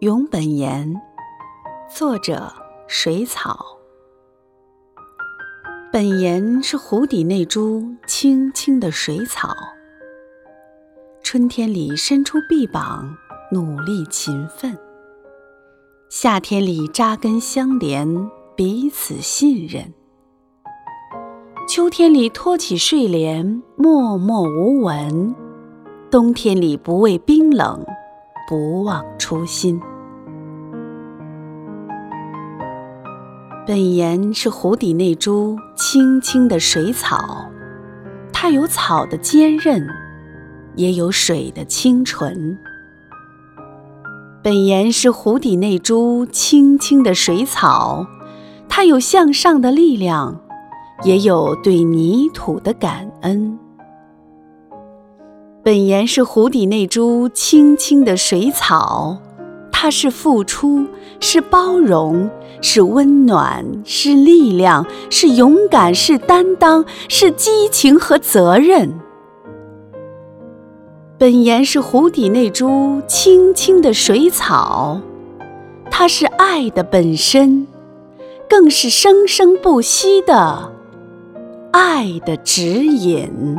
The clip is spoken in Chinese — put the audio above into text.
永本言，作者水草。本言是湖底那株青青的水草，春天里伸出臂膀，努力勤奋；夏天里扎根相连，彼此信任；秋天里托起睡莲，默默无闻；冬天里不畏冰冷。不忘初心。本岩是湖底那株青青的水草，它有草的坚韧，也有水的清纯。本岩是湖底那株青青的水草，它有向上的力量，也有对泥土的感恩。本岩是湖底那株青青的水草，它是付出，是包容，是温暖，是力量，是勇敢，是担当，是激情和责任。本岩是湖底那株青青的水草，它是爱的本身，更是生生不息的爱的指引。